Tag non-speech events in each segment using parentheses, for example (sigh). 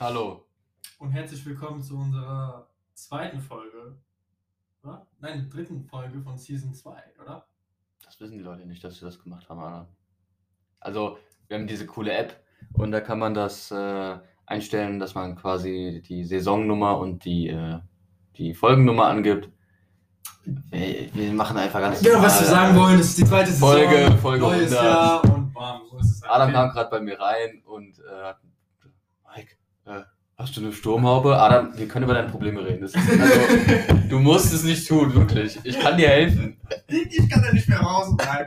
Hallo. und herzlich willkommen zu unserer zweiten Folge. Oder? Nein, dritten Folge von Season 2, oder? Das wissen die Leute nicht, dass wir das gemacht haben, Anna. Also, wir haben diese coole App und da kann man das äh, einstellen, dass man quasi die Saisonnummer und die, äh, die Folgennummer angibt. Wir, wir machen einfach ganz Genau, was wir sagen wollen, das ist die zweite Saison. Folge- Folge neues 100. Jahr und bam, so ist es. Adam kam gerade bei mir rein und äh, hat- Mike, hast du eine Sturmhaube? Adam, wir können über deine Probleme reden. Ist, (laughs) also, du musst es nicht tun, wirklich. Ich kann dir helfen. Ich kann da nicht mehr raus. Nein.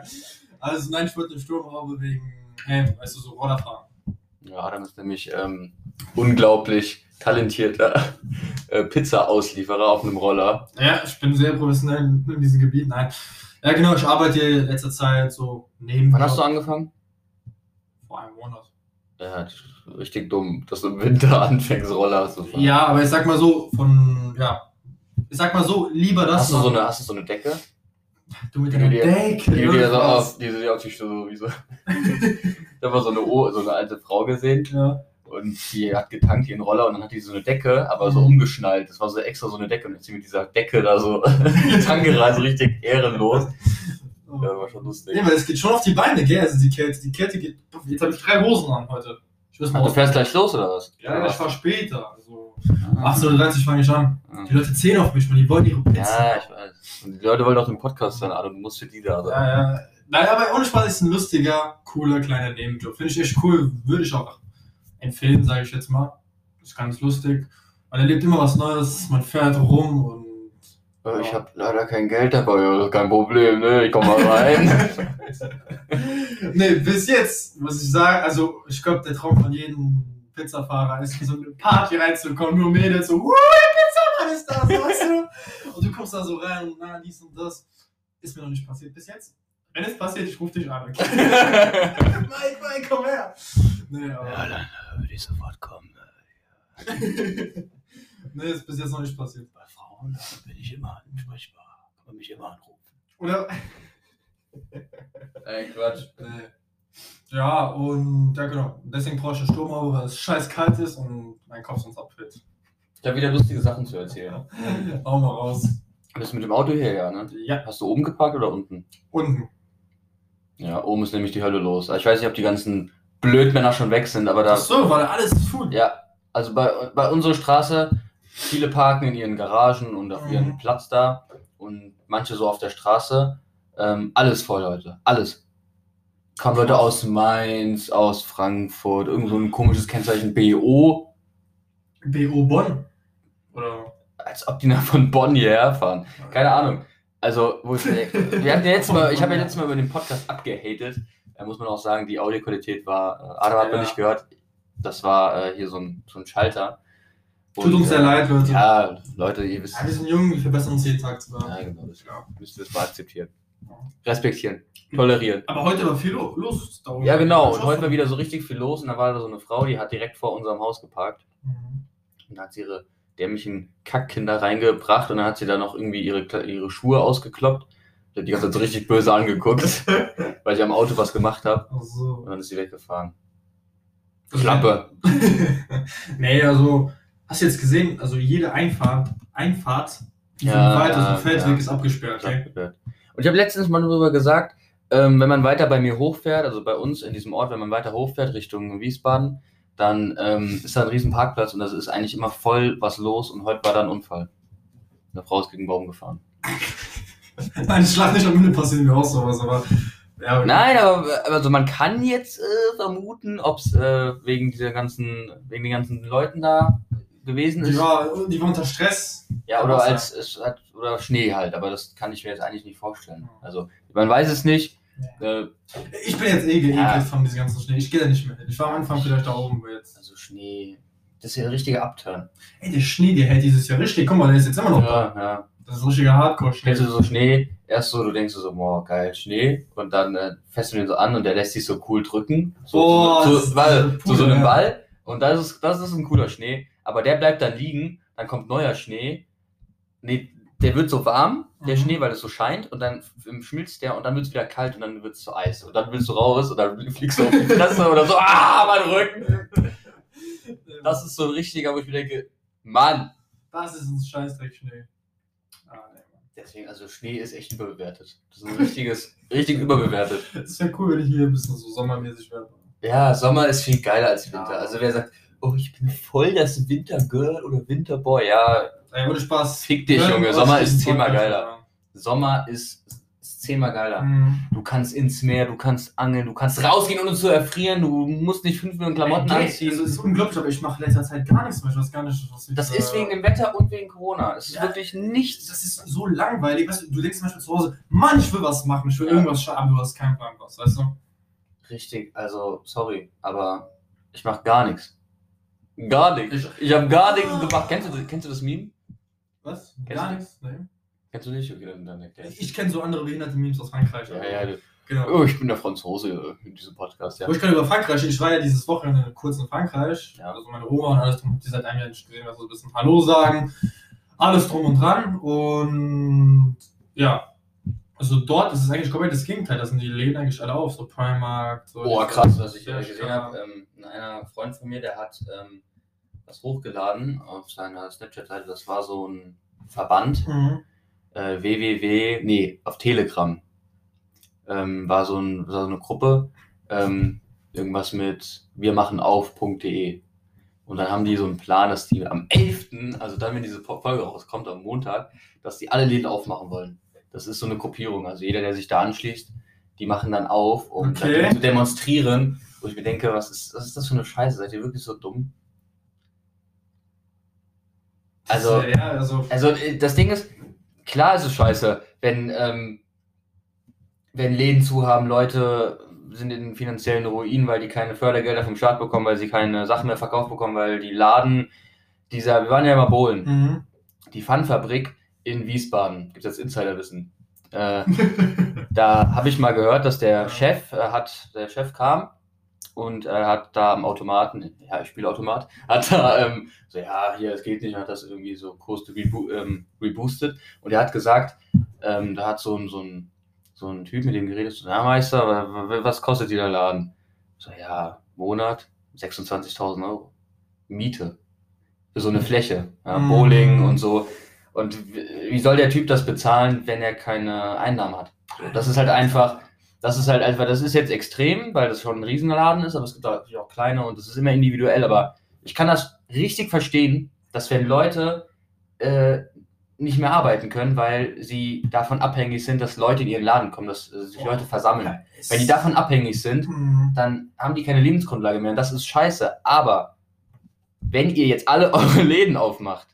Also, nein, ich wollte eine Sturmhaube wegen, hey, weißt du, so Rollerfahren. Ja, Adam ist nämlich ähm, unglaublich talentierter äh, Pizza-Auslieferer auf einem Roller. Ja, ich bin sehr professionell in, in diesem Gebiet. Nein. Ja, genau, ich arbeite in letzter Zeit so neben. Wann hast du angefangen? Vor einem Monat. Ja, ist richtig dumm, dass du im Winter (laughs) anfängst, Roller zu fahren. Ja, aber ich sag mal so, von, ja, ich sag mal so, lieber das. Hast du, so eine, hast du so eine Decke? Du mit deiner Decke. Die du dir so auf, die dir auf die so wie so. Ich habe mal so eine, O- so eine alte Frau gesehen Ja. und die hat getankt ihren Roller und dann hat die so eine Decke, aber so Mhm. umgeschnallt. Das war so extra so eine Decke und jetzt sie mit dieser Decke da so (laughs) die Tanke rein, so richtig ehrenlos. Ja, war schon lustig. Nee, weil es geht schon auf die Beine, gell? Also die Kälte, die Kälte geht. Jetzt habe ich drei Hosen an heute. Ich weiß Ach, du fährst gleich los oder was? Ja, ich fahr später. Also Ah. 18.30 Uhr fange ich an. Die Leute zählen auf mich, man, die wollen ihre Pizza. Ja, ich weiß. Und die Leute wollen auch den Podcast hören, aber du musst für die da sein. Ja, ja. Naja, aber ohne Spaß ist ein lustiger, cooler, kleiner Nebenjob. Finde ich echt cool. Würde ich auch empfehlen, sage ich jetzt mal. Ist ganz lustig. Man erlebt immer was Neues, man fährt rum und. Äh, Ich habe leider kein Geld dabei, ja, ist kein Problem, ne? Ich komm mal rein. (laughs) nee, bis jetzt, muss ich sagen, also ich glaube, der Traum von jedem Pizzafahrer ist, in so eine Party reinzukommen, nur Mädels so, wuh, Pizzamann ist da, so, weißt du? Und du kommst da so rein und na, dies und das. Ist mir noch nicht passiert bis jetzt. Wenn es passiert, ich rufe dich an. Okay? (laughs) Mike, Mike, komm her. Nee, aber. dann würde ich sofort kommen. (laughs) nee, ist bis jetzt noch nicht passiert. Bei Frauen bin ich immer ansprechbar. Kann man mich immer anrufen. Oder? (laughs) Ey, Quatsch. Nee. Ja, und ja genau. Deswegen brauche ich eine Sturmhaube, weil es scheiß kalt ist und mein Kopf sonst abfällt. Ich habe wieder lustige Sachen zu erzählen. (laughs) Hau mal raus. Du bist mit dem Auto hierher, ne? Ja, Hast du oben geparkt oder unten? unten. Ja, oben ist nämlich die Hölle los. Ich weiß nicht, ob die ganzen Blödmänner schon weg sind, aber da. Ach so, weil alles full. Ja, also bei, bei unserer Straße, viele parken in ihren Garagen und auf Mhm. ihren Platz da und manche so auf der Straße. Ähm, alles voll, Leute. Alles. Kamen Leute aus Mainz, aus Frankfurt, irgend so ein komisches Kennzeichen BO, BO Bonn. Oder? als ob die nach von Bonn hierher fahren. Keine Ahnung. Also, wo ich, (laughs) wir hatten ja letztes Mal, ich habe ja letztes Mal über den Podcast abgehatet. Da muss man auch sagen, die Audioqualität war, äh, Adam hat man Ja. nicht gehört. Das war äh, hier so ein, so ein Schalter. Tut Und, uns sehr leid, Leute. Ja, Leute, ihr wisst. Ja, wir sind jung, wir verbessern uns jeden Tag sogar. Ja, genau, das Ja. müsst ihr das mal akzeptieren. Respektieren, tolerieren. Aber heute war viel lo- los. Ja, genau. Und heute war wieder so richtig viel los und da war da so eine Frau, die hat direkt vor unserem Haus geparkt. Mhm. Und da hat sie ihre dämlichen Kackkinder reingebracht und dann hat sie da noch irgendwie ihre, ihre Schuhe ausgekloppt. Die hat die ganze Zeit so richtig böse angeguckt, (laughs) weil ich am Auto was gemacht habe. Ach so. Und dann ist sie weggefahren. Klappe. (laughs) nee, also, hast du jetzt gesehen, also jede Einfahrt, Einfahrt, die so Ja, weiter, so ja, ein Feldweg ja. ist abgesperrt, okay? Und ich habe letztens mal darüber gesagt, ähm, wenn man weiter bei mir hochfährt, also bei uns in diesem Ort, wenn man weiter hochfährt Richtung Wiesbaden, dann ähm, ist da ein riesen Parkplatz und das ist eigentlich immer voll was los und heute war da ein Unfall. Eine Frau ist gegen einen Baum gefahren. (laughs) Nein, schlag nicht am Ende passiert mir auch sowas, aber. Ja, Nein, aber also man kann jetzt äh, vermuten, ob es äh, wegen dieser ganzen, wegen den ganzen Leuten da gewesen Die ist. war, die war unter Stress. Ja, oder als es hat oder Schnee halt, aber das kann ich mir jetzt eigentlich nicht vorstellen. Also man weiß es nicht. Äh, Ich bin jetzt eh geekelt Ja. von diesem ganzen Schnee. Ich gehe da nicht mehr hin. Ich war am Anfang vielleicht da oben, aber jetzt. also Schnee, das ist ja ein richtiger Upturn. Ey, der Schnee, der hält dieses Jahr richtig. Guck mal, der ist jetzt immer noch da. Ja, ja. Das ist richtiger Hardcore-Schnee. Kennst du so Schnee? Erst so, du denkst so, boah, geil, Schnee. Und dann äh, fährst du den so an und der lässt sich so cool drücken. So, Boah, so, so, so so einem ja. Ball. Und das ist, das ist ein cooler Schnee. Aber der bleibt dann liegen, dann kommt neuer Schnee. Nee, der wird so warm, der Mhm. Schnee, weil es so scheint. Und dann schmilzt der und dann wird es wieder kalt und dann wird es zu Eis. Und dann willst du raus und dann fliegst du auf die Fresse oder so. Ah, mein Rücken. Das ist so ein richtiger, wo ich mir denke, Mann. Das ist ein Scheißdreck Schnee. Ah, nee. Deswegen, also Schnee ist echt überbewertet. Das ist ein richtiges, richtig überbewertet. (laughs) Es wäre cool, wenn ich hier ein bisschen so sommermäßig wäre. Ja, Sommer ist viel geiler als Winter. Ja. Also wer sagt, oh, ich bin voll das Wintergirl oder Winterboy, ja, Ey, ohne Spaß. Fick dich, Hör Junge. Sommer ist zehnmal geiler. Sommer ist, ist zehnmal geiler. Mhm. Du kannst ins Meer, du kannst angeln, du kannst rausgehen, ohne zu erfrieren, du musst nicht fünf Minuten Klamotten Ey, anziehen. Das ist unglaublich, aber ich mache in letzter Zeit gar nichts mehr. Ich weiß gar nicht, was ich. Das äh, ist wegen dem Wetter und wegen Corona. Es ist Ja. wirklich nichts. Das ist so langweilig. Weißt du, du denkst zum Beispiel zu Hause, Mann, ich will was machen, ich will Ja. irgendwas schaffen, du hast keinen Plan was, weißt du? Richtig, also sorry, aber ich mach gar nichts. Gar nichts. Ich- Ich habe gar nichts gemacht. Kennst du, kennst du das Meme? Was? Kennst Gar du nichts? Nee. Kennst du nicht? Okay, dann, dann erklär Ich, ich kenne so andere behinderte Memes aus Frankreich. Ja, ja, du- Genau. oh, ich bin der Franzose in diesem Podcast, ja. Wo ich kann über Frankreich, ich war ja dieses Wochenende kurz in Frankreich, Ja. also meine Oma und alles drum, die seit einem Jahr nicht gesehen, also ein bisschen Hallo sagen, alles drum und dran und ja, also dort ist es eigentlich komplett das Gegenteil, da sind die Läden eigentlich alle auf, so Primark, so. Boah, krass, was ich gesehen habe. Ähm, einer Freund von mir, der hat ähm, was hochgeladen auf seiner Snapchat-Seite. Das war so ein Verband, Mhm. äh, www, nee, auf Telegram. Ähm, war, so ein, war so eine Gruppe, ähm, irgendwas mit wir machen auf.de. Und dann haben die so einen Plan, dass die am 11., also dann, wenn diese Folge rauskommt, am Montag, dass die alle Läden aufmachen wollen. Das ist so eine Gruppierung. Also jeder, der sich da anschließt, die machen dann auf, um Okay. zu demonstrieren. Wo ich mir denke, was ist, was ist das für eine Scheiße? Seid ihr wirklich so dumm? Also- Das, ja, also, Also äh, das Ding ist, klar ist es scheiße, wenn, ähm, wenn Läden zu haben, Leute sind in finanziellen Ruinen, weil die keine Fördergelder vom Staat bekommen, weil sie keine Sachen mehr verkauft bekommen, weil die Laden, dieser, wir waren ja immer Bohlen, mhm. die Pfannfabrik in Wiesbaden, gibt es jetzt Insiderwissen. Äh, (laughs) da habe ich mal gehört, dass der. Chef äh, hat, der Chef kam und er hat da am Automaten, ja, ich spiele Automat, (laughs) hat da ähm, so, ja, hier, es geht nicht, hat das irgendwie so kurz rebo ähm, reboostet und er hat gesagt, ähm, da hat so ein, so ein, so ein Typ mit dem geredet, so, ja, Meister, wa- wa- was kostet dieser Laden? So, ja, Monat 26.000 Euro. Miete. Für so eine Fläche. Ja, Mm. Bowling und so. Und wie soll der Typ das bezahlen, wenn er keine Einnahmen hat? Das ist halt einfach, das ist halt einfach, das ist jetzt extrem, weil das schon ein Riesenladen ist, aber es gibt natürlich auch kleine und das ist immer individuell. Aber ich kann das richtig verstehen, dass wenn Leute äh, nicht mehr arbeiten können, weil sie davon abhängig sind, dass Leute in ihren Laden kommen, dass äh, sich Leute versammeln. Wenn die davon abhängig sind, Mhm. dann haben die keine Lebensgrundlage mehr. Und das ist scheiße. Aber wenn ihr jetzt alle (laughs) eure Läden aufmacht,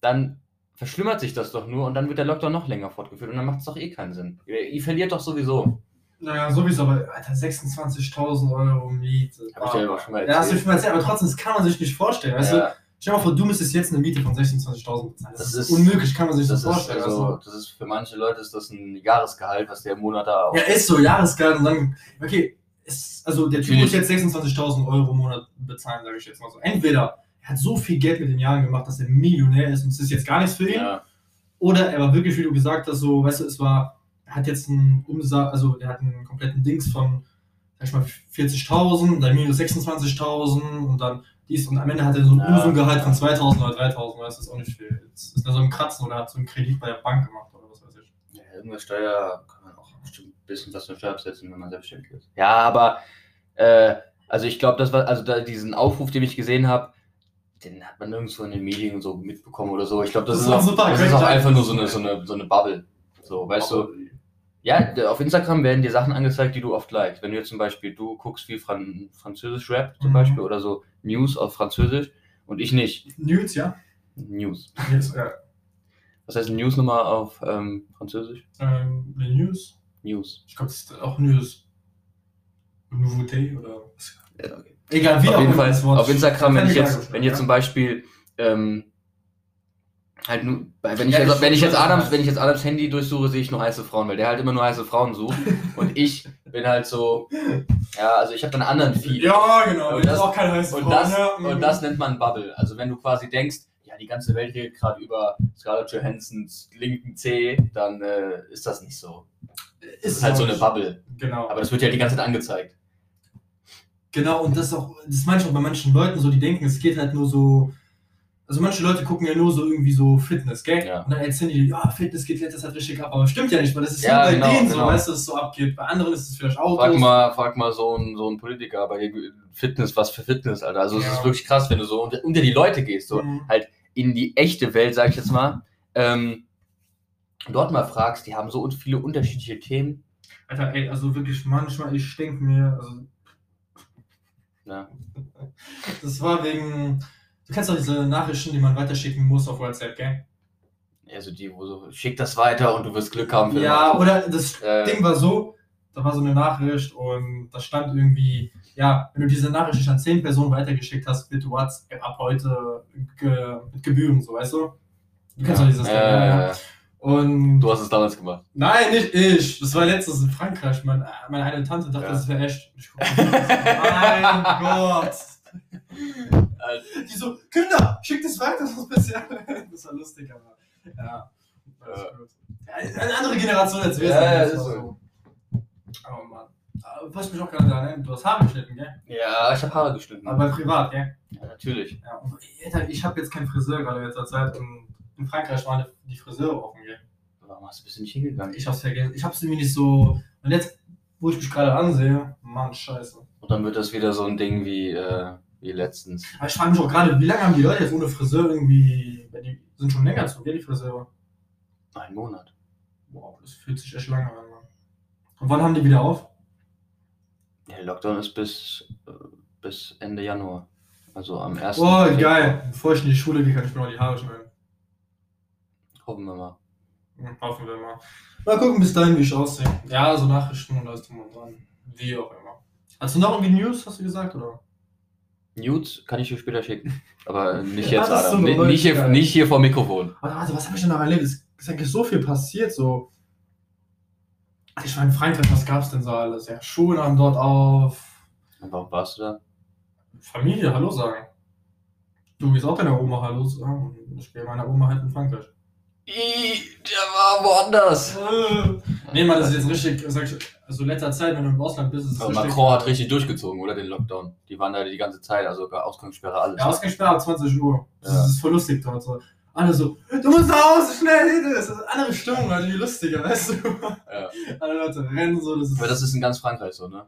dann verschlimmert sich das doch nur und dann wird der Lockdown noch länger fortgeführt und dann macht es doch eh keinen Sinn. Ihr, ihr verliert doch sowieso. Naja, sowieso, aber Alter, 26.000 Euro Miete. Hab ich dir aber schon mal Ja, hast du erzählt. schon mal erzählt, aber trotzdem, das kann man sich nicht vorstellen. Weißt du, Ja, stell dir mal vor, du müsstest jetzt eine Miete von 26.000 bezahlen. Das, Das ist, unmöglich, kann man sich das, das vorstellen. also, also, das ist für manche Leute ist das ein Jahresgehalt, was der im Monat da auch. ja, ist so, Jahresgehalt und dann, okay, ist, also der Typ muss jetzt 26.000 Euro im Monat bezahlen, sage ich jetzt mal so. Entweder er hat so viel Geld mit den Jahren gemacht, dass er Millionär ist und es ist jetzt gar nichts für ihn. Ja, Oder er war wirklich, wie du gesagt hast, so, weißt du, es war, hat jetzt einen Umsatz, also er hat einen kompletten Dings von, sag ich mal, 40.000, dann minus 26.000 und dann dies und am Ende hat er so ein Ja. Unsumgehalt von 2.000 oder 3.000, weißt du, das ist auch nicht viel. Jetzt ist er so im Kratzen oder hat so einen Kredit bei der Bank gemacht oder was weiß ich. Ja, irgendwas Steuer kann man auch bestimmt ein bisschen was für Steuer absetzen, wenn man selbstständig ist. Ja, aber äh, also ich glaube, das war, also da, diesen Aufruf, den ich gesehen habe, den hat man nirgendwo in den Medien und so mitbekommen oder so. Ich glaube, das, Das ist, auch, super das ist auch einfach nur so eine, so eine, so eine Bubble. So, weißt du, ja, auf Instagram werden dir Sachen angezeigt, die du oft likest. Wenn du jetzt zum Beispiel, du guckst viel Fran Französisch Rap zum Mhm. Beispiel oder so News auf Französisch und ich nicht. News, ja? News. Yes, ja. Was heißt News nochmal auf ähm, Französisch? Ähm, News? News. Ich glaube, das ist auch News. Nouveauté oder was? Ja, okay. Egal, wie auf auch jeden Fall auf Instagram, wenn ich jetzt, wenn ja. zum Beispiel ähm, halt nur, wenn ich Ja, jetzt, wenn ich jetzt Adams, wenn ich jetzt Adams Handy durchsuche, sehe ich nur heiße Frauen, weil der halt immer nur heiße Frauen sucht (laughs) und ich bin halt so, ja, also ich habe einen anderen Feed. Ja, genau. Und das- auch keine heiße Und Frau, das, ne? und Mhm. das nennt man Bubble. Also wenn du quasi denkst, ja, die ganze Welt redet gerade über Scarlett Johansons linken C, dann äh, ist das nicht so. Das ist halt so eine. Bubble. Genau. Aber das wird ja die ganze Zeit angezeigt. Genau, und das ist auch, das meine ich auch bei manchen Leuten so, die denken, es geht halt nur so. Also manche Leute gucken ja nur so irgendwie so Fitness, gell? Ja. Und dann erzählen die, ja, Fitness geht letztes halt richtig ab. Aber stimmt ja nicht, weil das ist Ja, nur bei genau, denen so, genau. weißt du, dass es so abgeht. Bei anderen ist es vielleicht Autos. Frag mal, frag mal so einen so einen Politiker, aber Fitness, was für Fitness, Alter. Also es Ja. ist wirklich krass, wenn du so unter, unter die Leute gehst, so Mhm. in die echte Welt, sag ich jetzt mal. Ähm, dort mal fragst, die haben so viele unterschiedliche Themen. Alter, ey, also wirklich manchmal, ich denke mir, also Ja. (laughs) das war wegen, du kennst doch diese Nachrichten, die man weiterschicken muss auf WhatsApp, gell? Also die, wo so, schick das weiter und du wirst Glück haben. Ja, oder das Äh, Ding war so, da war so eine Nachricht und da stand irgendwie, ja, wenn du diese Nachricht an zehn Personen weitergeschickt hast, wird WhatsApp ab heute ge mit Gebühren, so, weißt du? Du kennst ja. doch dieses Ding, äh, ja, ja. Und Du hast es damals gemacht. Nein, nicht ich. Das war letztens in Frankreich. Mein, meine eine Tante dachte, Ja. das wäre echt. Ich guck, mein (laughs) Gott. Die so, Kinder, schickt es weiter, sonst bisschen. Das war lustig, aber. Ja. Ja. Eine andere Generation als wir Ja, ja, das ist so. Oh Mann. Aber Was mich auch gerade daran erinnert, du hast Haare geschnitten, gell? Ja, ich habe Haare geschnitten. Aber privat, gell? ja, natürlich. Ja. Ich habe jetzt keinen Friseur gerade in letzter Zeit und in Frankreich waren die Friseure offen, gell? Warum hast du bist du nicht hingegangen? Ich hab's vergessen. Ich hab's irgendwie nicht so. Und jetzt, wo ich mich gerade ansehe, Mann, scheiße. Und dann wird das wieder so ein Ding wie, äh, wie letztens. Aber ich frage mich auch gerade, wie lange haben die Leute jetzt ohne Friseur irgendwie. Die sind schon länger zu, gell, die Friseure? Ein Monat. Wow, das fühlt sich echt lange an. Und wann haben die wieder auf? Der Lockdown ist bis, äh, bis Ende Januar. Also am 1. Oh, Februar. geil. Bevor ich in die Schule gehe, kann ich mir noch die Haare schneiden. Hoffen wir mal. Hm, Hoffen wir mal. Mal gucken bis dahin, wie ich aussehe. Ja, so Nachrichten und alles drum und dran. Wie auch immer. Hast du noch irgendwie News, hast du gesagt, oder? Nudes kann ich dir später schicken. Aber nicht jetzt, Adam. so Ni- eine nicht, hier, nicht hier vor Mikrofon. Warte, warte, was habe ich denn noch erlebt? Es ist eigentlich so viel passiert, so. Ich war in Frankreich, was gab's denn so alles? Ja, Schulen haben dort auf. Und warum warst du da? Familie, Hallo sagen. Du gehst auch deiner Oma Hallo sagen. Ich gehe meiner Oma halt in Frankreich. Ih, der war woanders. Nee, Mann, das ist jetzt richtig, also letzter Zeit, wenn du im Ausland bist, ist es richtig. Macron hat richtig durchgezogen, oder? Den Lockdown. Die waren da die ganze Zeit, also Ausgangssperre, alles. Ja, Ausgangssperre ab 20 Uhr. Das Ja. ist voll lustig dort. So. Alle so, du musst nach Hause, schnell, das ist eine andere Stimmung, also wie lustiger, weißt du? Ja. (laughs) Alle Leute rennen so, das ist. Aber das ist in ganz Frankreich so, ne?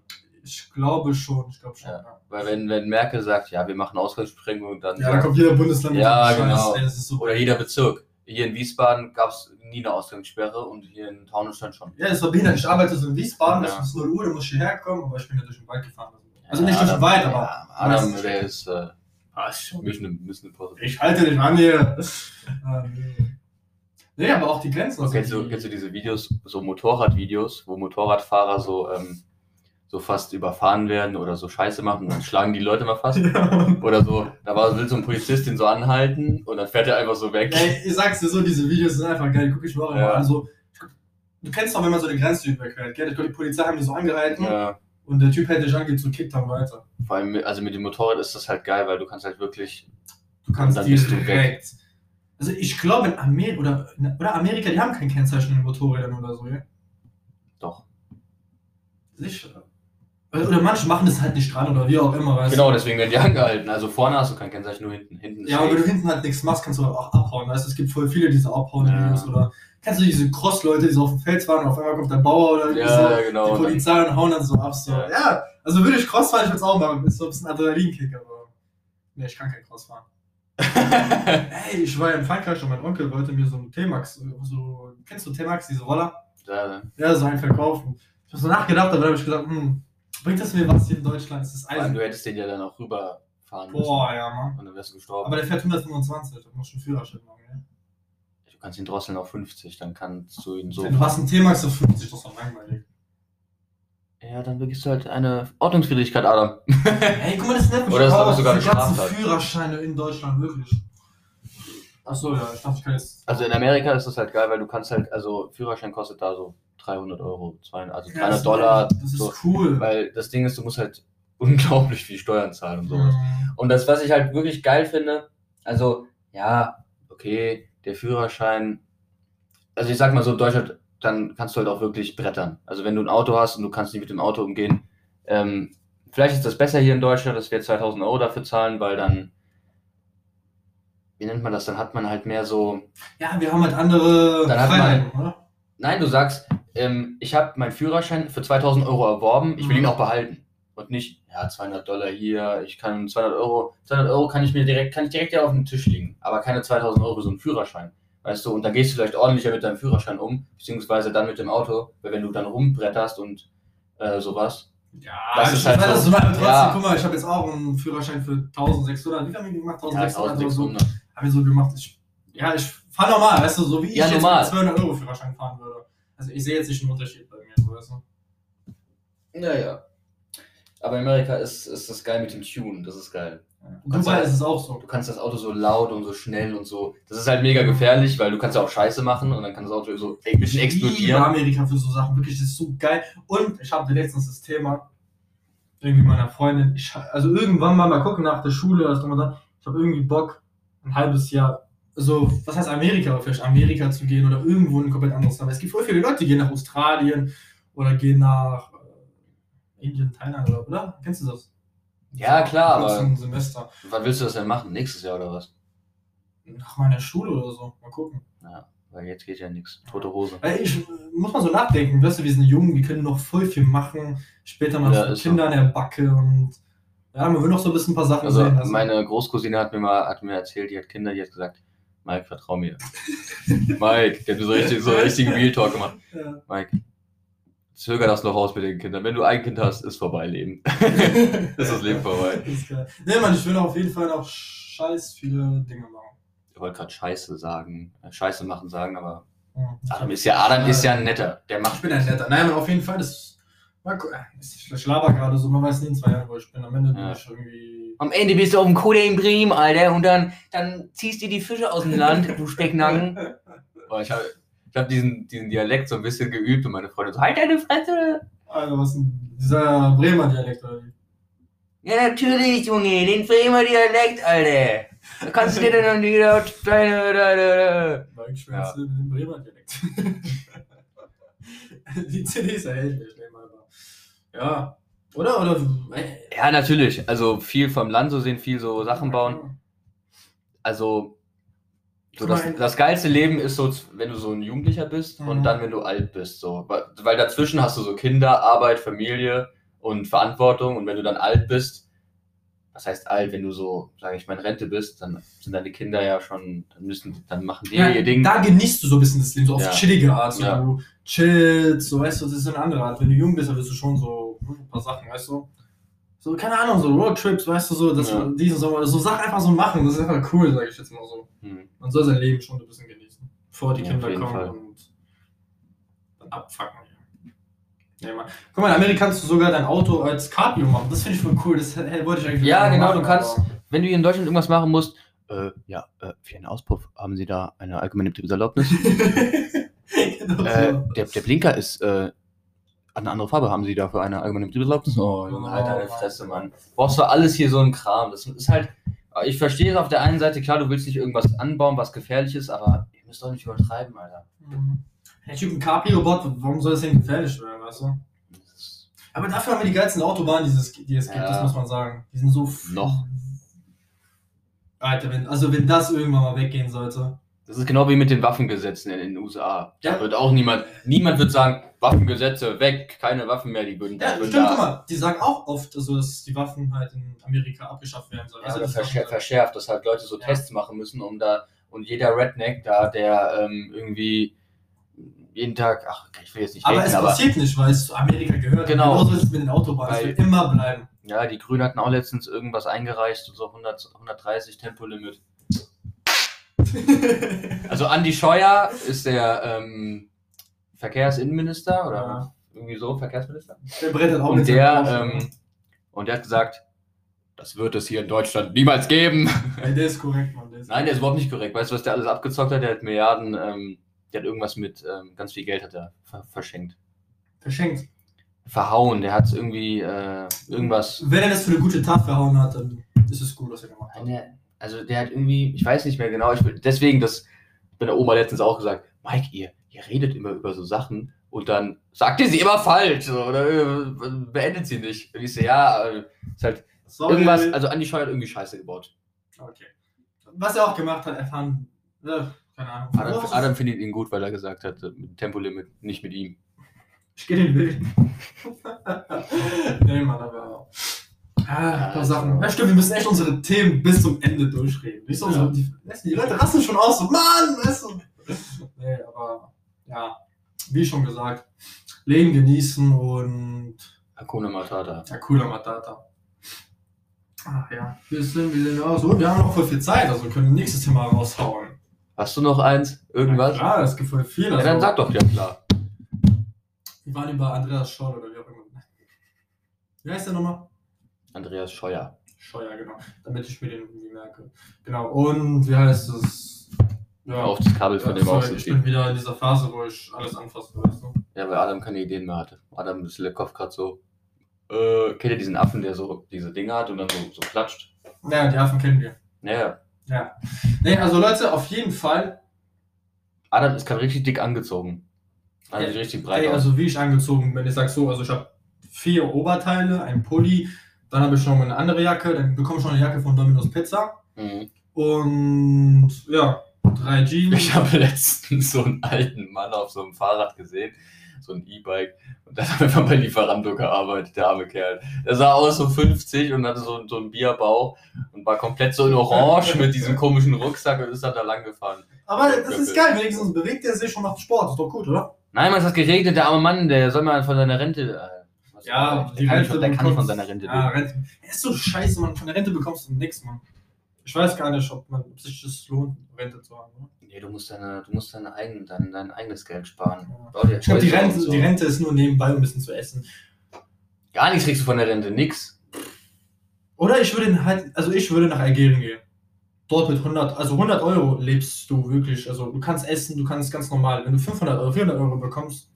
ich glaube schon, ich glaube schon. Ja. Ja. Weil wenn, wenn Merkel sagt, ja, wir machen Ausgangsbeschränkungen, dann Ja, da kommt jeder Bundesland Ja, so einem genau. Scheiß. Ey, so. oder jeder Bezirk. Hier in Wiesbaden gab es nie eine Ausgangssperre und hier in Taunusstein schon. Ja, das war behindert. Ich arbeite so in Wiesbaden, das Ja. ist 0 Uhr, da muss ich hierher kommen, aber ich bin ja durch den Wald gefahren. Also nicht durch den Wald, aber. Ja, Adam, der ist äh, Ah, ist schon. Mission, Mission Impossible. Ich halte dich an hier. (laughs) Ah, nee. aber auch die Grenzen. Also Kennst du, kennst du diese Videos, so Motorradvideos, wo Motorradfahrer so, ähm, so fast überfahren werden oder so Scheiße machen und dann schlagen die Leute mal fast? (laughs) Ja. Oder so, da war, will so ein Polizist den so anhalten und dann fährt er einfach so weg. Ey, ich sag's dir so, diese Videos sind einfach geil, guck ich mir auch Ja. an. So, du kennst doch, wenn man so die Grenze überquert, gell? Die Polizei haben die so angehalten Ja, und der Typ hält dich an, geht so kickt dann weiter. vor allem, also mit dem Motorrad ist das halt geil, weil du kannst halt wirklich, Du kannst dann bist du direkt. Also ich glaube in Amerika oder, oder Amerika, die haben kein Kennzeichen in Motorrädern oder so, ja? doch. Sicher. Oder manche machen das halt nicht dran oder wie auch immer, weißt Genau, du? deswegen werden die angehalten. Also vorne hast du kein Kennzeichen, nur hinten. Hinten Ja, aber wenn du hinten halt nichts machst, kannst du auch abhauen. Weißt du, es gibt voll viele diese abhauenden Ja. Oder kennst du diese Cross-Leute, die so auf dem Feld fahren und auf einmal kommt der Bauer oder Ja, so, ja, genau. die dann- Polizei und hauen dann so ab. So. Ja. Ja. also würde ich Cross fahren, ich würde es auch machen. Ist so ein bisschen Adrenalinkick, aber. Nee, ich kann kein Cross fahren. Hey, (laughs) ich war ja in Frankreich und mein Onkel wollte mir so ein T-Max, so, kennst du T-Max, diese Roller? Da- Ja, so einen verkaufen. Ich habe so nachgedacht, aber dann habe ich gesagt, hm, bringt das mir was hier in Deutschland? Ist das Eisen? du hättest den ja dann auch rüberfahren müssen. Boah, ja, Mann. Und dann wärst du gestorben. Aber der fährt 125, da muss schon Führerschein machen, ja? du kannst ihn drosseln auf 50, dann kannst du ihn so. Du hast einen T-Max auf 50, das ist doch langweilig. Ja, dann begehst du halt eine Ordnungswidrigkeit, Adam. Ey, guck mal, das nennt mich Oder ist das sogar eine Straftat? Führerscheine in Deutschland, wirklich. Achso, ja, ich dachte, ich kann jetzt. Also in Amerika ist das halt geil, weil du kannst halt, also Führerschein kostet da so 300 Euro, 200, also Ja, 300 das- Dollar. Das ist so, cool. Weil das Ding ist, du musst halt (laughs) unglaublich viel Steuern zahlen und sowas. Mhm. Und das, was ich halt wirklich geil finde, also, ja, okay, der Führerschein, also ich sag mal so, in Deutschland, dann kannst du halt auch wirklich brettern. Also wenn du ein Auto hast und du kannst nicht mit dem Auto umgehen, ähm, vielleicht ist das besser hier in Deutschland, dass wir 2000 Euro dafür zahlen, weil dann, wie nennt man das, dann hat man halt mehr so, Ja, wir haben halt andere Dann hat man- oder? nein, du sagst, ähm, ich habe meinen Führerschein für 2000 Euro erworben, ich will ihn Mhm. auch behalten. Und nicht, ja, 200 Dollar hier, ich kann 200 Euro, 200 Euro kann ich mir direkt, kann ich direkt ja auf den Tisch legen, aber keine 2000 Euro für so einen Führerschein. Weißt du, und dann gehst du vielleicht ordentlicher mit deinem Führerschein um, beziehungsweise dann mit dem Auto, weil wenn du dann rumbretterst und äh, sowas. Ja, Das ist halt weiß, so. trotzdem, Ja. guck mal, ich habe jetzt auch einen Führerschein für 1600. Wie viel haben wir gemacht? Ja, 1600 oder so. 1600. Haben wir so gemacht. Ich, ja, ich fahre normal, weißt du, so wie ich Ja, jetzt normal. mit 200 Euro Führerschein fahren würde. Also ich sehe jetzt nicht einen Unterschied bei mir, so, weißt du. Naja. Aber in Amerika ist, ist das geil mit dem Tune, das ist geil. In Dubai ist es auch so. Du kannst das Auto so laut und so schnell und so. Das ist halt mega gefährlich, weil du kannst ja auch Scheiße machen und dann kann das Auto so ein bisschen Ich explodieren. Amerika für so Sachen, wirklich, das ist so geil. Und ich hatte letztens das Thema, irgendwie meiner Freundin, ich, also irgendwann mal mal gucken nach der Schule, was da, ich habe irgendwie Bock, ein halbes Jahr, so, was heißt Amerika, vielleicht Amerika zu gehen oder irgendwo in ein komplett anderes Land. Es gibt voll viele Leute, die gehen nach Australien oder gehen nach äh, Indien, Thailand oder, oder? Kennst du das? Ja, klar, aber Semester. wann willst du das denn machen? Nächstes Jahr oder was? Nach meiner Schule oder so. Mal gucken. Ja, weil jetzt geht ja nichts. Tote Hose. Weil ich muss mal so nachdenken, weißt du, wir sind jung, wir können noch voll viel machen. Später mal Ja, so Kinder an der Backe und ja, man will noch so ein bisschen ein paar Sachen Also sehen. lassen. meine Großcousine hat mir mal hat mir erzählt, die hat Kinder, die hat gesagt, Mike, vertrau mir. (laughs) Mike, der hat mir so richtig so richtigen Real Talk gemacht. ja. Mike, zöger das noch aus mit den Kindern. Wenn du ein Kind hast, ist vorbei Leben. (laughs) ist das Leben vorbei. Das (laughs) ist geil. Nee, Mann, ich will auf jeden Fall noch scheiß viele Dinge machen. Ich wollte gerade Scheiße sagen, äh, Scheiße machen sagen, aber Ja. Adam ist ja, Adam ist ja ein netter. Der macht Ich bin ein netter. Nein, aber auf jeden Fall, das. Äh, Ich laber gerade so, man weiß nie in zwei Jahren, wo ich bin. Am Ende bin Ja. ich irgendwie. Am Ende bist du auf dem Kohle in Bremen, Alter, und dann, dann ziehst du die Fische aus dem Land, du Specknacken. (laughs) Boah, ich habe ich hab diesen, diesen Dialekt so ein bisschen geübt und meine Freundin so, halt deine Fresse. Also, was denn? Dieser Bremer Dialekt oder wie? Ja, natürlich, Junge, den Bremer Dialekt, Alter. Da kannst du dir dann wieder deine, deine, War ich Ja. mit dem Bremer Dialekt. (laughs) Die CD ist ich nehme aber. Ja. Oder? Oder? äh, Ja, natürlich. Also viel vom Land so sehen, viel so Sachen bauen. Also, so das, das geilste Leben ist so, wenn du so ein Jugendlicher bist und Mhm. dann, wenn du alt bist. So. Weil dazwischen hast du so Kinder, Arbeit, Familie und Verantwortung. Und wenn du dann alt bist, was heißt alt, wenn du so, sage ich mal, in Rente bist, dann sind deine Kinder ja schon, dann müssen, dann machen die Ja, ihr Ding. da genießt du so ein bisschen das Leben, so auf Ja. chillige Art. So, Ja. Du chillst, so weißt du, das ist eine andere Art. Wenn du jung bist, dann willst du schon so hm, ein paar Sachen, weißt du. So, keine Ahnung, so Roadtrips, weißt du, so, dass Ja. diesen Sommer, so Sachen einfach so machen, das ist einfach cool, sag ich jetzt mal so. Hm. Man soll sein Leben schon ein bisschen genießen, bevor die Kinder kommen Fall. und dann abfucken. Ja. Guck mal, in Amerika kannst du sogar dein Auto als Cabrio machen. Das finde ich voll cool. Das äh, wollte ich eigentlich Ja, genau, machen, du kannst- aber- Wenn du hier in Deutschland irgendwas machen musst, äh, ja, äh, für einen Auspuff haben Sie da eine allgemeine Betriebserlaubnis? (laughs) genau äh, so. der, der Blinker ist äh, eine andere Farbe. Haben Sie dafür eine allgemeine Betriebserlaubnis? Oh, Junge, halt deine Fresse, Mann. Brauchst du alles hier so ein Kram. Das ist halt, ich verstehe es auf der einen Seite, klar, du willst nicht irgendwas anbauen, was gefährlich ist, aber ihr müsst doch nicht übertreiben, Alter. Mhm. Der Typ ein Cabrio-Bot, warum soll das denn gefährlich werden, weißt du? Aber dafür haben wir die geilsten Autobahnen, die es, die es gibt, Ja. das muss man sagen. Die sind so. Noch. Alter, wenn, also wenn das irgendwann mal weggehen sollte. Das ist genau wie mit den Waffengesetzen in den USA. Da Ja. wird auch niemand, niemand wird sagen, Waffengesetze weg, keine Waffen mehr, die würden, Ja, würden stimmt, da- guck mal, die sagen auch oft, also, dass die Waffen halt in Amerika abgeschafft werden sollen. Ja, Also, oder das verschär ist- verschärft, dass halt Leute so Ja. Tests machen müssen, um da, und jeder Redneck da, der ähm, irgendwie jeden Tag, ach, ich will jetzt nicht aber haten, es aber passiert nicht, weil es zu Amerika gehört. Genau. Genauso ist es mit den Autobahnen. Es Weil- wird immer bleiben. ja, die Grünen hatten auch letztens irgendwas eingereicht, so 100, 130 Tempolimit. (laughs) Also Andi Scheuer ist der ähm, Verkehrsinnenminister oder Ja. irgendwie so, Verkehrsminister. Der brettet auch Und mit der, ähm, und der hat gesagt, das wird es hier in Deutschland niemals geben. Ja, der ist korrekt, Mann. Der ist Nein, der ist überhaupt nicht korrekt. Weißt du, was der alles abgezockt hat? Der hat Milliarden, ähm, der hat irgendwas mit, ähm, ganz viel Geld hat er ver verschenkt. verschenkt. Verhauen, der hat irgendwie äh, irgendwas. Wenn er das für eine gute Tat verhauen hat, dann ist es gut, was er gemacht hat. Nein, der, also der hat irgendwie, ich weiß nicht mehr genau, ich, deswegen, das, bin der Oma letztens auch gesagt, Mike, ihr, ihr redet immer über so Sachen Und dann sagt ihr sie immer falsch so, oder äh, beendet sie nicht. Und ich so, ja, äh, ist halt Sorry. irgendwas, also Andi Scheuer hat irgendwie Scheiße gebaut. Okay. Was er auch gemacht hat, erfahren. Keine Ahnung. Adam, Adam findet ihn gut, weil er gesagt hat, äh, mit Tempolimit, nicht mit ihm. Ich geh den Weg. (laughs) nee, Mann, aber. Ah, ein paar Sachen. Ja, stimmt, wir müssen echt unsere Themen bis zum Ende durchreden. Nicht so, Ja. so die, die Leute rasten schon aus, so, Mann, weißt du. Nee, aber, ja, wie schon gesagt, Leben genießen und Hakuna Matata. Akula Matata. Ach ja, wir sind, wir sind aus. Und wir haben noch voll viel Zeit, also können wir nächstes Thema raushauen. Hast du noch eins? Irgendwas? Ja, es gibt voll viel. Ja, Also, dann sag doch, ja klar. Wir waren über Andreas Scholl oder wie auch immer. Wie heißt der nochmal? Andreas Scheuer. Scheuer, genau. Damit ich mir den irgendwie merke. Genau. Und wie heißt es? Ja, Auf das Kabel von ja, dem sorry, ich bin wieder in dieser Phase, wo ich alles anfasse, weißt du? Ja, weil Adam keine Ideen mehr hatte. Adam ist der Kopf gerade so. Äh, kennt ihr diesen Affen, der so diese Dinge hat und dann so, so klatscht? Ja, die Affen kennen wir. Naja, Ja. Nee, also Leute, auf jeden Fall. Adam ist gerade richtig dick angezogen. Also sieht richtig breit Ey, also wie ich angezogen bin, ich sag so, also ich habe vier Oberteile, ein Pulli, dann habe ich noch eine andere Jacke, dann bekomme ich noch eine Jacke von Domino's Pizza Mhm. und ja, drei Jeans. Ich habe letztens so einen alten Mann auf so einem Fahrrad gesehen, so ein E-Bike, und der (laughs) hat einfach bei Lieferando gearbeitet, der arme Kerl. Der sah aus so 50 und hatte so, so einen Bierbauch und war komplett so in Orange mit diesem komischen Rucksack und ist dann da lang gefahren. Aber das ist geil, wenigstens bewegt er sich und macht Sport, ist doch gut, oder? Nein, man, es hat geregnet, der arme Mann, der soll mal von seiner Rente. Äh, Ja, der kann, nicht, von- der kann nicht von seiner Rente Ja, leben. Rente. ist so scheiße, man. Von der Rente bekommst du nichts, Mann. Ich weiß gar nicht, ob, man, ob sich das lohnt, Rente zu haben. Oder? Nee, du musst, deine, du musst deine eigen, dein, dein eigenes Geld sparen. Ja. Ich glaube, die Rente, so. die Rente ist nur nebenbei, um ein bisschen zu essen. Gar nichts kriegst du von der Rente, nix. Oder ich würde halt, also ich würde nach Algerien gehen. Dort mit 100, also 100 Euro lebst du wirklich. Also du kannst essen, du kannst ganz normal. Wenn du 500 Euro, 400 Euro bekommst,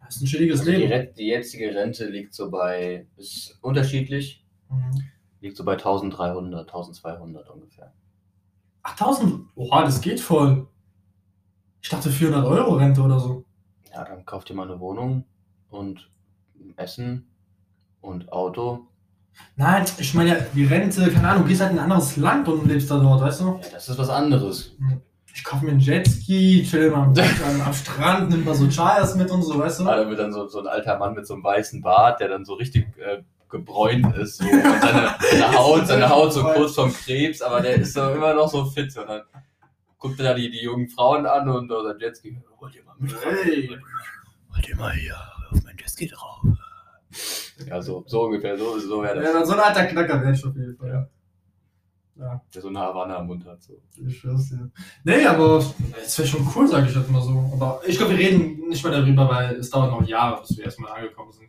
hast du ein chilliges Also die, Leben. Re- die jetzige Rente liegt so bei, ist unterschiedlich, Mhm. Liegt so bei 1300, 1200 ungefähr. 8000, oha, das geht voll. Ich dachte 400 Euro Rente oder so. Ja, dann kauf dir mal eine Wohnung und Essen und Auto. Nein, ich meine ja, die Rente, keine Ahnung, gehst halt in ein anderes Land und lebst da dort, weißt du? Ja, das ist was anderes. Ich kaufe mir einen Jetski, chill mal am, am, Strand, nimm mal so Chayas mit und so, weißt du? Da wird dann so, so ein alter Mann mit so einem weißen Bart, der dann so richtig äh, gebräunt ist. So. Und seine, seine (laughs) Haut, seine Haut so kurz vom Krebs, aber der ist so immer noch so fit. Und dann guckt er da die, die jungen Frauen an und uh, sagt Jetski, hol dir mal mit. Hey. Hol dir mal hier auf mein Jetski drauf. Ja, so, so ungefähr, so, so wäre Ja, das. so ein alter Knacker wäre ich auf jeden Fall. Ja. Ja, Der so eine Havanna am Mund hat. So. ich schwör's dir. Nee, aber es wäre schon cool, sage ich jetzt mal so. Aber ich glaube, wir reden nicht mehr darüber, weil es dauert noch Jahre, bis wir erstmal angekommen sind.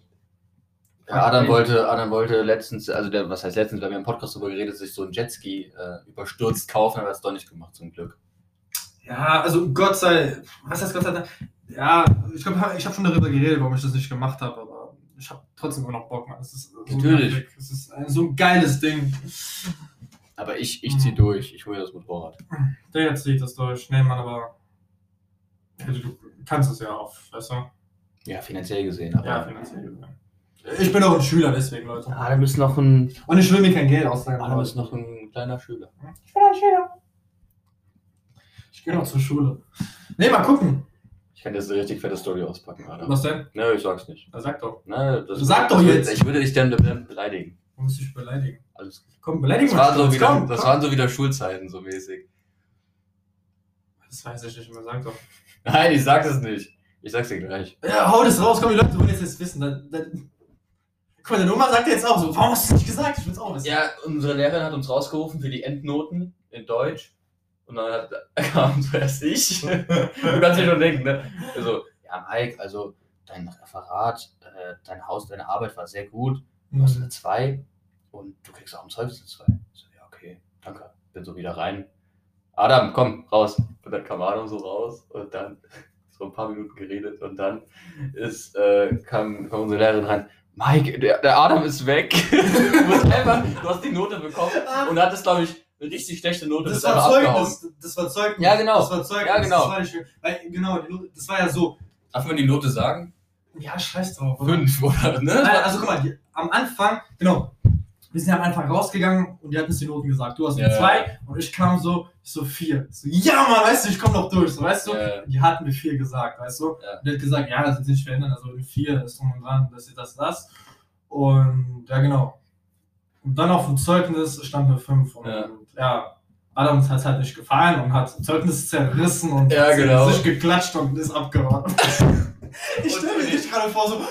Ja, Adam wollte, Adam wollte letztens, also der, was heißt letztens, wir haben ja im Podcast darüber geredet, sich so ein Jetski äh, überstürzt kaufen, aber er hat es doch nicht gemacht, zum Glück. Ja, also Gott sei, was heißt Gott sei Dank? Ja, ich glaube, ich habe schon darüber geredet, warum ich das nicht gemacht habe, aber ich habe trotzdem immer noch Bock, man. Es ist so Natürlich. Es ist ein, so ein geiles Ding. Aber ich, ich zieh durch, ich hole das Motorrad. Der jetzt sieht das durch. Nee, Mann, aber also, du kannst es ja auch, weißt du? Ja, finanziell gesehen, aber. Ja, finanziell gesehen. Ich bin auch ein Schüler, deswegen, Leute. Adam ist noch ein, Und ich will mir kein Geld ausleihen. Adam ist noch ein kleiner Schüler. Ich bin ein Schüler. Ich gehe noch zur Schule. Nee, mal gucken. Ich kann jetzt eine richtig fette Story auspacken, Adam. Was denn? Ne, ich sag's nicht. Na, sag doch. Ne, das Sag doch jetzt. Ich würde dich dann beleidigen. Du musst dich beleidigen. Alles gut. Komm, beleidigen Das, war so uns. wieder, komm, das komm. waren so wieder Schulzeiten, so mäßig. Das weiß ich nicht mehr, sag doch. Nein, ich sag's es nicht. Ich sag's dir gleich. Ja, hau das raus, komm, die Leute wollen jetzt, jetzt wissen. Dann, dann... Guck mal, der Nummer sagt jetzt auch so, warum hast du das nicht gesagt? Ich will's auch wissen. Ja, unsere Lehrerin hat uns rausgerufen für die Endnoten in Deutsch. Und dann hat, (laughs) kam zuerst ich. du kannst dir schon denken, ne? Also, ja, Mike, also dein Referat, äh, dein Haus, deine Arbeit war sehr gut. Du hast eine 2 und du kriegst auch im Zeugnis eine 2. Ich so, ja, okay, danke. Bin so wieder rein. Adam, komm, raus. Und dann kam Adam so raus und dann so ein paar Minuten geredet und dann ist, äh, kam, kam unsere Lehrerin rein. Mike, der, der Adam ist weg. (laughs) du, einfach, du hast die Note bekommen und hattest, glaube ich, eine richtig schlechte Note. Das war. Zeugnis. Das war Zeugnis. Ja, genau. Das war Zeugnis. Ja, genau. Das war, nicht, weil, genau, Note- das war ja so. Darf man die Note sagen? Ja, scheiß drauf. oder? Fünf, oder? Ne? Also guck mal, die, am Anfang, genau, wir sind ja am Anfang rausgegangen und die hat uns die Noten gesagt. Du hast Ja. eine zwei und ich kam so, ich so vier. Ich so, ja, Mann, weißt du, ich komm noch durch, so, weißt du? Ja. Die hatten mir vier gesagt, weißt du? Ja. Und die hat gesagt, ja, das wird sich verändern, also vier ist drum und dran, das ist das, das. Und ja, genau. Und dann auf dem Zeugnis stand eine fünf und Ja. ja. Adams hat es halt nicht gefallen und hat Zeugnis zerrissen und Ja, hat genau. sich geklatscht und ist abgehauen. (laughs) ich stelle mir dich gerade vor, so,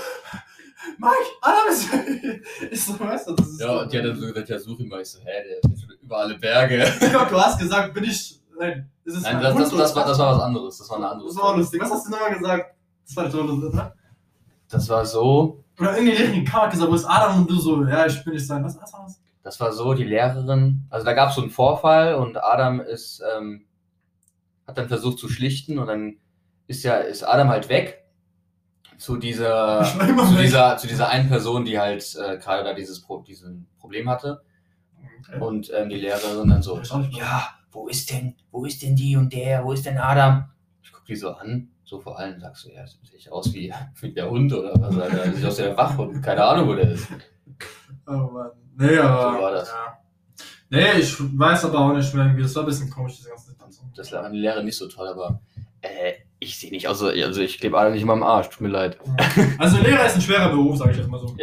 Mike, Adam (laughs) ist. Ich so, weißt du, das ist. Ja, und die hat dann so gesagt, ja, such ihn mal. Ich so, hä, der ist über alle Berge. Ich glaub, du hast gesagt, bin ich. Nein, ist es Nein, das, das, das, war, das war was anderes. Das war eine andere Das war lustig. Was hast du nochmal gesagt? Das war so lustig, ne? Das war so, Oder irgendwie die Kamera gesagt, wo ist Adam und du so, ja, ich bin nicht sein. Was, was, was? das war so, die Lehrerin, also da gab es so einen Vorfall und Adam ist, ähm, hat dann versucht zu schlichten und dann ist ja, ist Adam halt weg zu dieser, (laughs) zu dieser, zu dieser einen Person, die halt äh, gerade da dieses Pro, diesen Problem hatte. Okay. Und ähm, die Lehrerin dann so, ja, wo ist denn, wo ist denn die und der, wo ist denn Adam? Ich guck die so an, so vor allem sagst du, ja, sehe ich aus wie, (laughs) wie der Hund oder was, Alter, sieht aus wie der Wachhund, keine Ahnung, wo der ist. Oh Mann. Nee, aber. So war das. Ja. Nee, ich weiß aber auch nicht mehr irgendwie. Das war ein bisschen komisch, diese ganze Situation. Das war die Lehre nicht so toll, aber äh, ich sehe nicht aus, also ich klebe Adam nicht immer am Arsch, tut mir leid. Also, Lehrer ist ein schwerer Beruf, sage ich jetzt mal so. Vor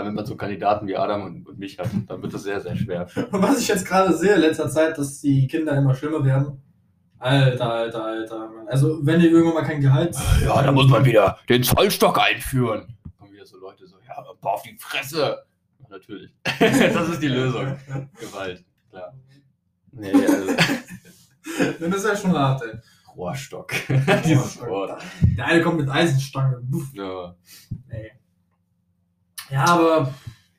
allem, wenn man so Kandidaten wie Adam und, und mich hat, dann wird das sehr, sehr schwer. Und was ich jetzt gerade sehe in letzter Zeit, dass die Kinder immer schlimmer werden. Alter, alter, alter. Mann. Also, wenn die irgendwann mal kein Gehalt. Ja, da muss man wieder den Zollstock einführen. Da kommen wieder so Leute so, ja, boah, auf die Fresse. Ja, natürlich. (laughs) das ist die Lösung. Gewalt, klar. Nee, also, (laughs) Dann ist ja schon hart, ey. Rohrstock. (laughs) (laughs) Dieses Wort. Der eine kommt mit Eisenstange. Ja. Nee. Ja, aber.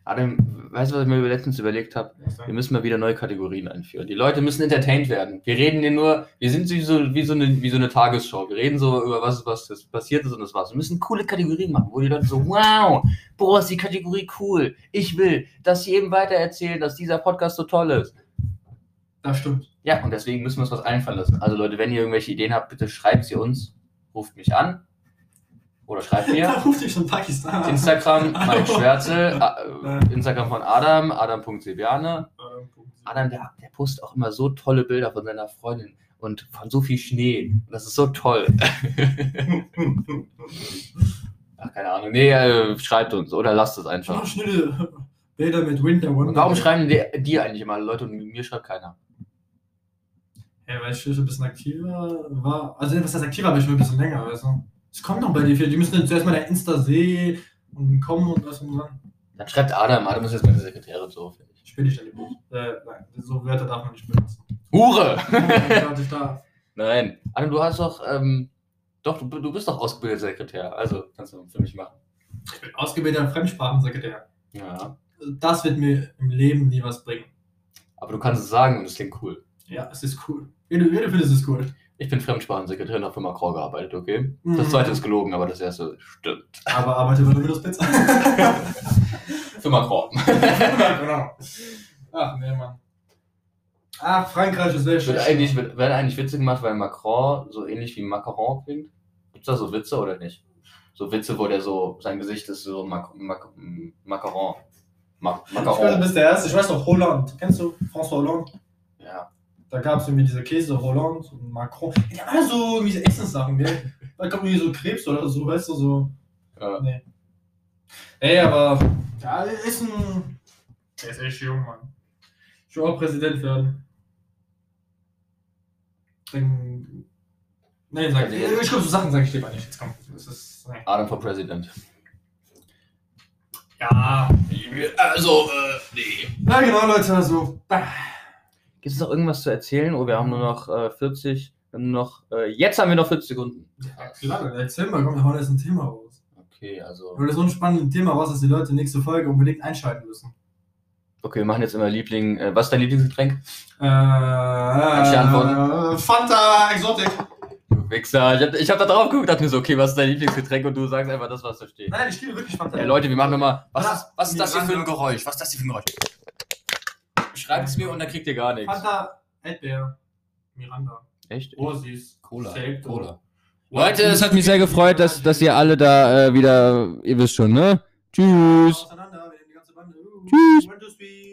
Adam, weißt du, was ich mir letztens überlegt habe? Wir müssen mal wieder neue Kategorien einführen. Die Leute müssen entertained werden. Wir reden hier nur, wir sind wie so, wie so, eine, wie so eine Tagesschau. Wir reden so über was, was passiert ist und das war's. Wir müssen coole Kategorien machen, wo die Leute so, wow, boah, ist die Kategorie cool. Ich will, dass sie eben weitererzählen, dass dieser Podcast so toll ist. Das stimmt. Ja, und deswegen müssen wir uns was einfallen lassen. Also Leute, wenn ihr irgendwelche Ideen habt, bitte schreibt sie uns, ruft mich an oder schreibt (laughs) Da mir. ruft dich schon Pakistan an. Instagram, Mike Hallo. (laughs) Schwärze, äh, Instagram von Adam, adam.silviane. Adam, der, der postet auch immer so tolle Bilder von seiner Freundin und von so viel Schnee. Und das ist so toll. (laughs) Ach, keine Ahnung. Nee, äh, schreibt uns oder lasst es Mach einfach. schnelle Bilder mit Winter Und Wonder. warum schreiben die, die eigentlich immer Leute und mir schreibt keiner? Ja, weil ich schon ein bisschen aktiver war. Also, was heißt aktiver, aber ich war ein bisschen länger, weißt du. Es kommt noch bei dir viel. Die müssen jetzt zuerst mal der Insta sehen und kommen und was und dann. Dann schreibt Adam. Adam ist jetzt meine Sekretärin so. finde ich. Will dich an die Buch. Äh, nein, so Wörter darf man nicht benutzen. Hure! (laughs) Nein. Adam, du hast doch, ähm, doch, du, du bist doch ausgebildeter Sekretär. Also kannst du für mich machen. Ich bin ausgebildeter Fremdsprachensekretär. Ja. Das wird mir im Leben nie was bringen. Aber du kannst es sagen und es klingt cool. Ja, es ist cool. Wie du, wie du findest, es cool. Ich bin Fremdsprachensekretär und habe für Macron gearbeitet, okay? Das Mhm. zweite ist gelogen, aber das erste stimmt. Aber arbeite bei der Windows (laughs) Pizza. Für Macron. (laughs) genau. Ach, nee, Mann. Ach, Frankreich ist sehr Wird schön. eigentlich, wird, werden eigentlich Witze gemacht, weil Macron so ähnlich wie Macaron klingt? Gibt's da so Witze oder nicht? So Witze, wo der so, sein Gesicht ist so Mac, Mac, Macaron. Mac, Ich weiß, du Macaron. bist der Erste. Ich weiß noch, Hollande. Kennst du François Hollande? Ja. Da gab es irgendwie diese Käse, Hollande und Macron. Die haben alle so irgendwie so Essenssachen, gell? Da kommt irgendwie so Krebs oder so, weißt du, so. Ja. Nee. Ey, aber. Ja, ist ein. Der ist echt jung, Mann. Ich will auch Präsident werden. Dann. Nee, sag ich. Ich glaube, so Sachen sage ich lieber nicht. Jetzt komm. Das ist. Nee. Adam for President. Ja. Also, äh, nee. Ja, genau, Leute, also. Gibt es noch irgendwas zu erzählen? Oh, wir haben nur noch äh, 40, wir haben nur noch, äh, jetzt haben wir noch 40 Sekunden. Ja, klar, erzähl mal, komm, wir hauen jetzt ein Thema raus. Okay, also. Weil das so ein spannendes Thema raus, dass die Leute nächste Folge unbedingt einschalten müssen. Okay, wir machen jetzt immer Liebling. Äh, was ist dein Lieblingsgetränk? Äh, ich antworten? äh, Fanta Exotic. Du Wichser. Ich hab, ich hab da drauf geguckt, dachte mir so, okay, was ist dein Lieblingsgetränk? Und du sagst einfach das, was da steht. Nein, ich liebe wirklich Fanta. Ja, Leute, wir machen nochmal. Was, ist, was ist das hier für ein. Geräusch? Was ist das hier für ein Geräusch? Schreibt es mir und dann kriegt ihr gar nichts. Fanta Erdbeer. Miranda. Echt? Oh, süß. Cola. Safe, Cola. Leute, es hat mich sehr gefreut, dass, dass ihr alle da äh, wieder, ihr wisst schon, ne? Tschüss. Tschüss.